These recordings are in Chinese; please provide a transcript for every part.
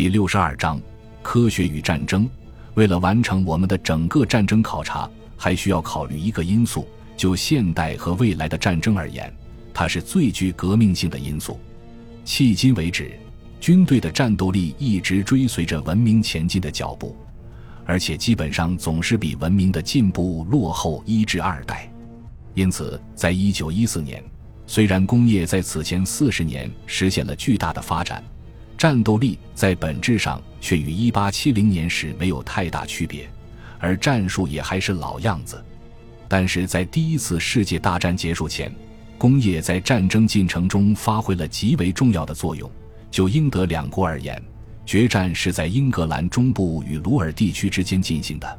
第六十二章科学与战争。为了完成我们的整个战争考察，还需要考虑一个因素。就现代和未来的战争而言，它是最具革命性的因素。迄今为止，军队的战斗力一直追随着文明前进的脚步，而且基本上总是比文明的进步落后一至二代。因此，在一九一四年，虽然工业在此前四十年实现了巨大的发展，战斗力在本质上却与一八七零年时没有太大区别，而战术也还是老样子。但是在第一次世界大战结束前，工业在战争进程中发挥了极为重要的作用。就英德两国而言，决战是在英格兰中部与鲁尔地区之间进行的，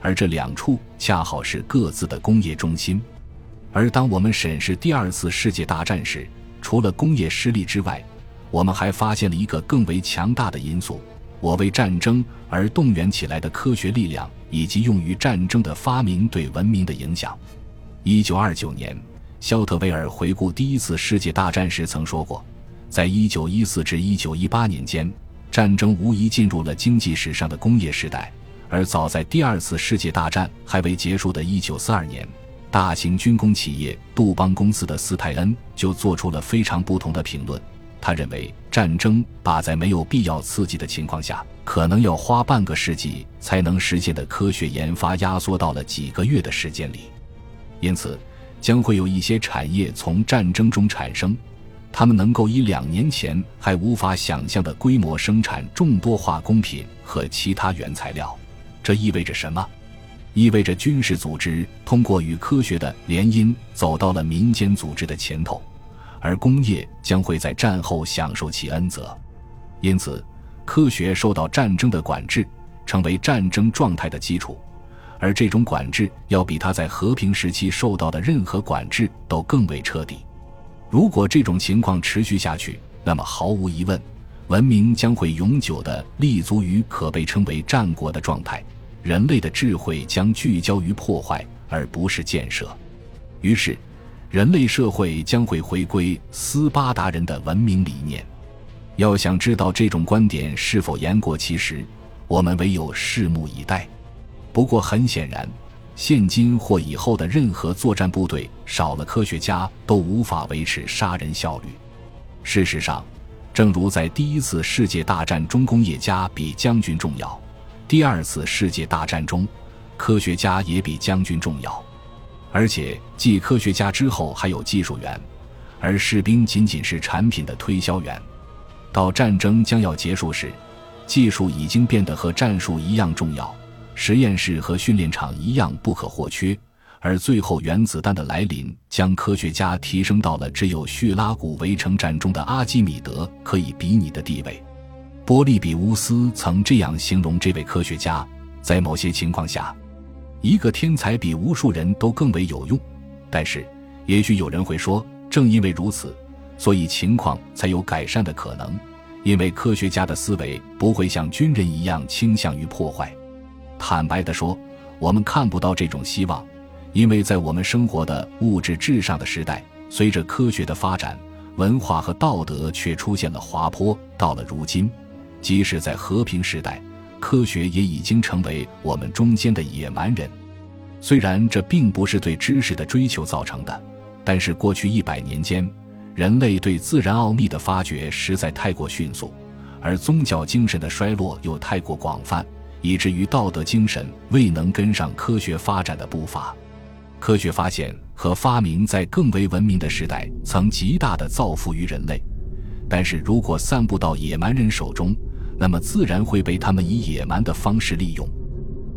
而这两处恰好是各自的工业中心。而当我们审视第二次世界大战时，除了工业失利之外，我们还发现了一个更为强大的因素。我为战争而动员起来的科学力量，以及用于战争的发明对文明的影响。一九二九年，肖特威尔回顾第一次世界大战时曾说过，在一九一四至一九一八年间，战争无疑进入了经济史上的工业时代。而早在第二次世界大战还未结束的一九四二年，大型军工企业杜邦公司的斯泰恩就做出了非常不同的评论。他认为，战争把在没有必要刺激的情况下，可能要花半个世纪才能实现的科学研发压缩到了几个月的时间里。因此，将会有一些产业从战争中产生，他们能够以两年前还无法想象的规模生产众多化工品和其他原材料。这意味着什么？意味着军事组织通过与科学的联姻走到了民间组织的前头。而工业将会在战后享受其恩泽，因此，科学受到战争的管制，成为战争状态的基础。而这种管制要比它在和平时期受到的任何管制都更为彻底。如果这种情况持续下去，那么毫无疑问，文明将会永久地立足于可被称为战国的状态，人类的智慧将聚焦于破坏而不是建设。于是。人类社会将会回归斯巴达人的文明理念。要想知道这种观点是否言过其实，我们唯有拭目以待。不过很显然，现今或以后的任何作战部队少了科学家都无法维持杀人效率。事实上，正如在第一次世界大战中工业家比将军重要，第二次世界大战中，科学家也比将军重要。而且，继科学家之后还有技术员，而士兵仅仅是产品的推销员。到战争将要结束时，技术已经变得和战术一样重要，实验室和训练场一样不可或缺。而最后原子弹的来临，将科学家提升到了只有叙拉古围城战中的阿基米德可以比拟的地位。波利比乌斯曾这样形容这位科学家：在某些情况下。一个天才比无数人都更为有用，但是，也许有人会说，正因为如此，所以情况才有改善的可能。因为科学家的思维不会像军人一样倾向于破坏。坦白地说，我们看不到这种希望，因为在我们生活的物质至上的时代，随着科学的发展，文化和道德却出现了滑坡。到了如今，即使在和平时代。科学也已经成为我们中间的野蛮人，虽然这并不是对知识的追求造成的，但是过去一百年间，人类对自然奥秘的发掘实在太过迅速，而宗教精神的衰落又太过广泛，以至于道德精神未能跟上科学发展的步伐。科学发现和发明在更为文明的时代曾极大的造福于人类，但是如果散布到野蛮人手中，那么自然会被他们以野蛮的方式利用，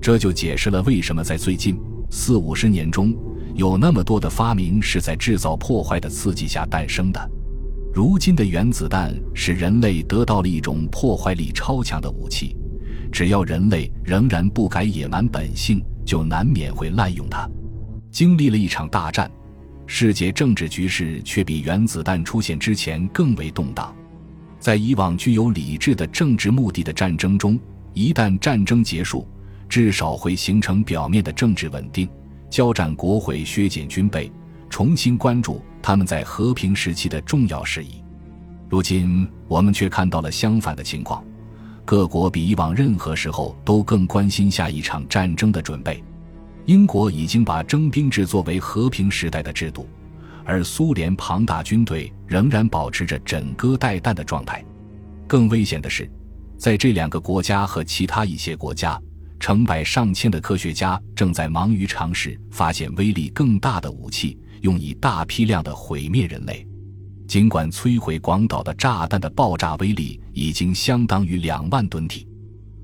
这就解释了为什么在最近四五十年中，有那么多的发明是在制造破坏的刺激下诞生的。如今的原子弹使人类得到了一种破坏力超强的武器，只要人类仍然不改野蛮本性，就难免会滥用它。经历了一场大战，世界政治局势却比原子弹出现之前更为动荡。在以往具有理智的政治目的的战争中，一旦战争结束，至少会形成表面的政治稳定。交战国会削减军备，重新关注他们在和平时期的重要事宜。如今，我们却看到了相反的情况：各国比以往任何时候都更关心下一场战争的准备。英国已经把征兵制作为和平时代的制度，而苏联庞大军队仍然保持着枕戈待旦的状态。更危险的是，在这两个国家和其他一些国家，成百上千的科学家正在忙于尝试发现威力更大的武器，用以大批量的毁灭人类。尽管摧毁广岛的炸弹的爆炸威力已经相当于两万吨体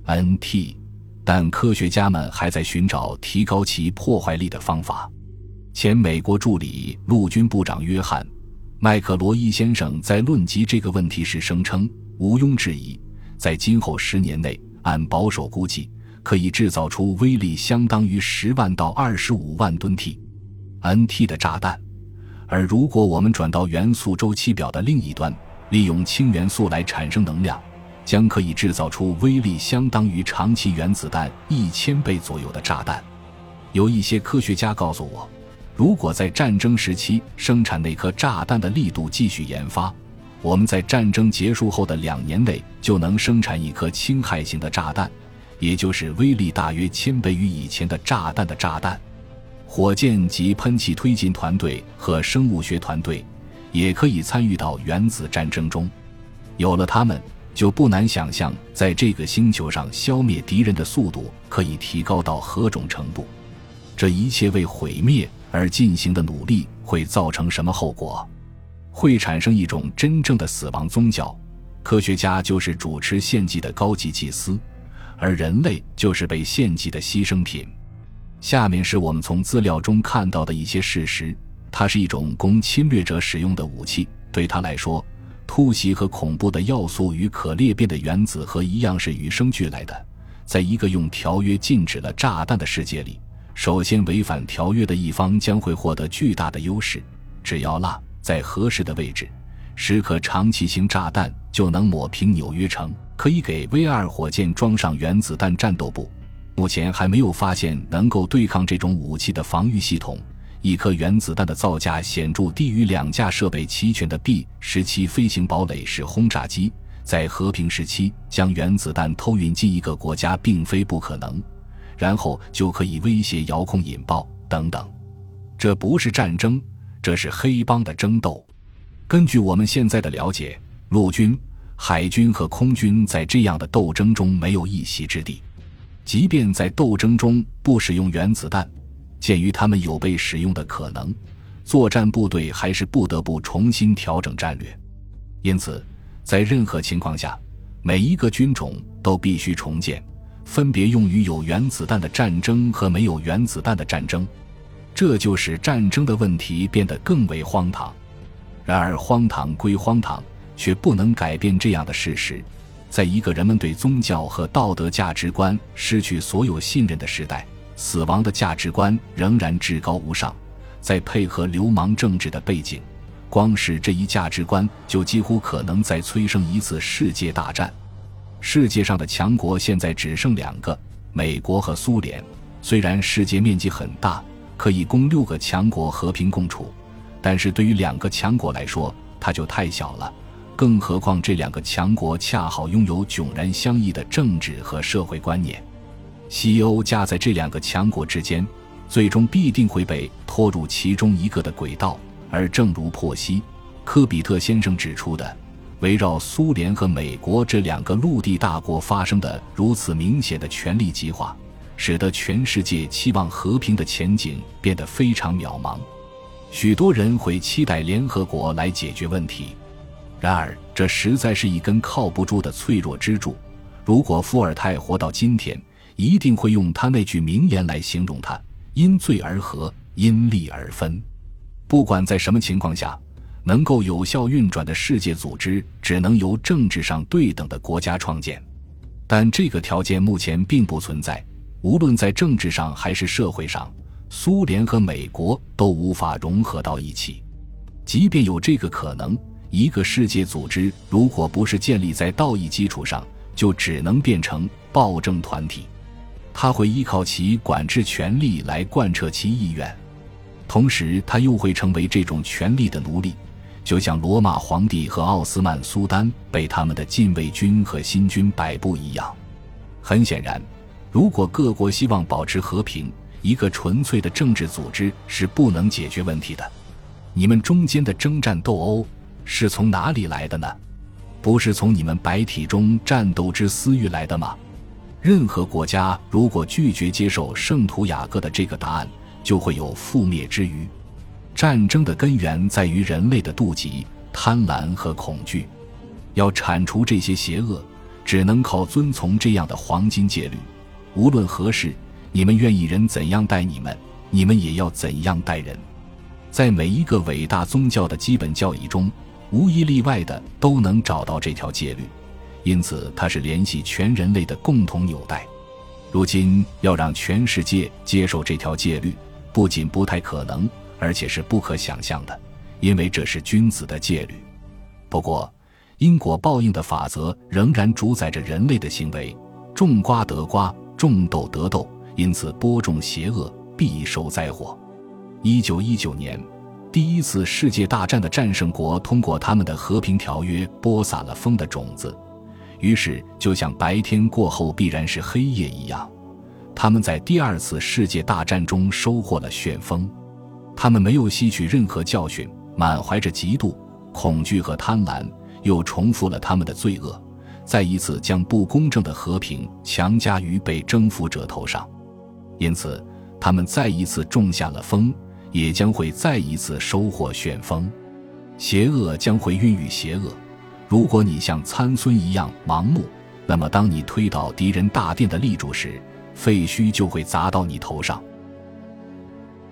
（Nt），但科学家们还在寻找提高其破坏力的方法。前美国助理陆军部长约翰·麦克罗伊先生在论及这个问题时声称：“毋庸置疑，在今后十年内，按保守估计，可以制造出威力相当于十万到二十五万吨 T，nT 的炸弹。”而如果我们转到元素周期表的另一端，利用氢元素来产生能量，将可以制造出威力相当于长期原子弹一千倍左右的炸弹。有一些科学家告诉我，如果在战争时期生产那颗炸弹的力度继续研发，我们在战争结束后的两年内就能生产一颗氢氦型的炸弹，也就是威力大约千倍于以前的炸弹的炸弹。火箭及喷气推进团队和生物学团队也可以参与到原子战争中。有了它们，就不难想象，在这个星球上消灭敌人的速度可以提高到何种程度。这一切为毁灭而进行的努力会造成什么后果？会产生一种真正的死亡宗教，科学家就是主持献祭的高级祭司，而人类就是被献祭的牺牲品。下面是我们从资料中看到的一些事实：它是一种供侵略者使用的武器。对他来说，突袭和恐怖的要素与可裂变的原子核一样是与生俱来的。在一个用条约禁止了炸弹的世界里，首先违反条约的一方将会获得巨大的优势。只要落在合适的位置，十颗长期型炸弹就能抹平纽约城，可以给 V 二火箭装上原子弹战斗部。目前还没有发现能够对抗这种武器的防御系统。一颗原子弹的造价显著低于两架设备齐全的 B 十七飞行堡垒式轰炸机。在和平时期，将原子弹偷运进一个国家并非不可能，然后就可以威胁遥控引爆等等。这不是战争，这是黑帮的争斗。根据我们现在的了解，陆军、海军和空军在这样的斗争中没有一席之地。即便在斗争中不使用原子弹，鉴于他们有被使用的可能，作战部队还是不得不重新调整战略。因此，在任何情况下，每一个军种都必须重建，分别用于有原子弹的战争和没有原子弹的战争。这就使战争的问题变得更为荒唐。然而，荒唐归荒唐，却不能改变这样的事实。在一个人们对宗教和道德价值观失去所有信任的时代，死亡的价值观仍然至高无上。在配合流氓政治的背景，光是这一价值观就几乎可能再催生一次世界大战。世界上的强国现在只剩两个：美国和苏联。虽然世界面积很大，可以供六个强国和平共处，但是对于两个强国来说，它就太小了。更何况，这两个强国恰好拥有迥然相异的政治和社会观念。西欧夹在这两个强国之间，最终必定会被拖入其中一个的轨道。而正如珀西·科比特先生指出的，围绕苏联和美国这两个陆地大国发生的如此明显的权力极化，使得全世界期望和平的前景变得非常渺茫。许多人会期待联合国来解决问题。然而，这实在是一根靠不住的脆弱支柱。如果伏尔泰活到今天，一定会用他那句名言来形容它：“因罪而和，因利而分。”不管在什么情况下，能够有效运转的世界组织，只能由政治上对等的国家创建。但这个条件目前并不存在。无论在政治上还是社会上，苏联和美国都无法融合到一起。即便有这个可能。一个世界组织，如果不是建立在道义基础上，就只能变成暴政团体。他会依靠其管制权力来贯彻其意愿，同时他又会成为这种权力的奴隶，就像罗马皇帝和奥斯曼苏丹被他们的禁卫军和新军摆布一样。很显然，如果各国希望保持和平，一个纯粹的政治组织是不能解决问题的。你们中间的征战斗殴是从哪里来的呢？不是从你们白体中战斗之私欲来的吗？任何国家如果拒绝接受圣图雅各的这个答案，就会有覆灭之虞。战争的根源在于人类的妒忌、贪婪和恐惧。要铲除这些邪恶，只能靠遵从这样的黄金戒律：无论何事，你们愿意人怎样待你们，你们也要怎样待人。在每一个伟大宗教的基本教义中，无一例外的都能找到这条戒律，因此它是联系全人类的共同纽带。如今要让全世界接受这条戒律，不仅不太可能。而且是不可想象的，因为这是君子的戒律。不过，因果报应的法则仍然主宰着人类的行为：种瓜得瓜，种豆得豆。因此，播种邪恶必受灾祸。一九一九年，第一次世界大战的战胜国通过他们的和平条约播撒了风的种子，于是就像白天过后必然是黑夜一样，他们在第二次世界大战中收获了旋风。他们没有吸取任何教训，满怀着嫉妒、恐惧和贪婪，又重复了他们的罪恶，再一次将不公正的和平强加于被征服者头上。因此，他们再一次种下了风，也将会再一次收获旋风。邪恶将会孕育邪恶。如果你像参孙一样盲目，那么当你推倒敌人大殿的立柱时，废墟就会砸到你头上。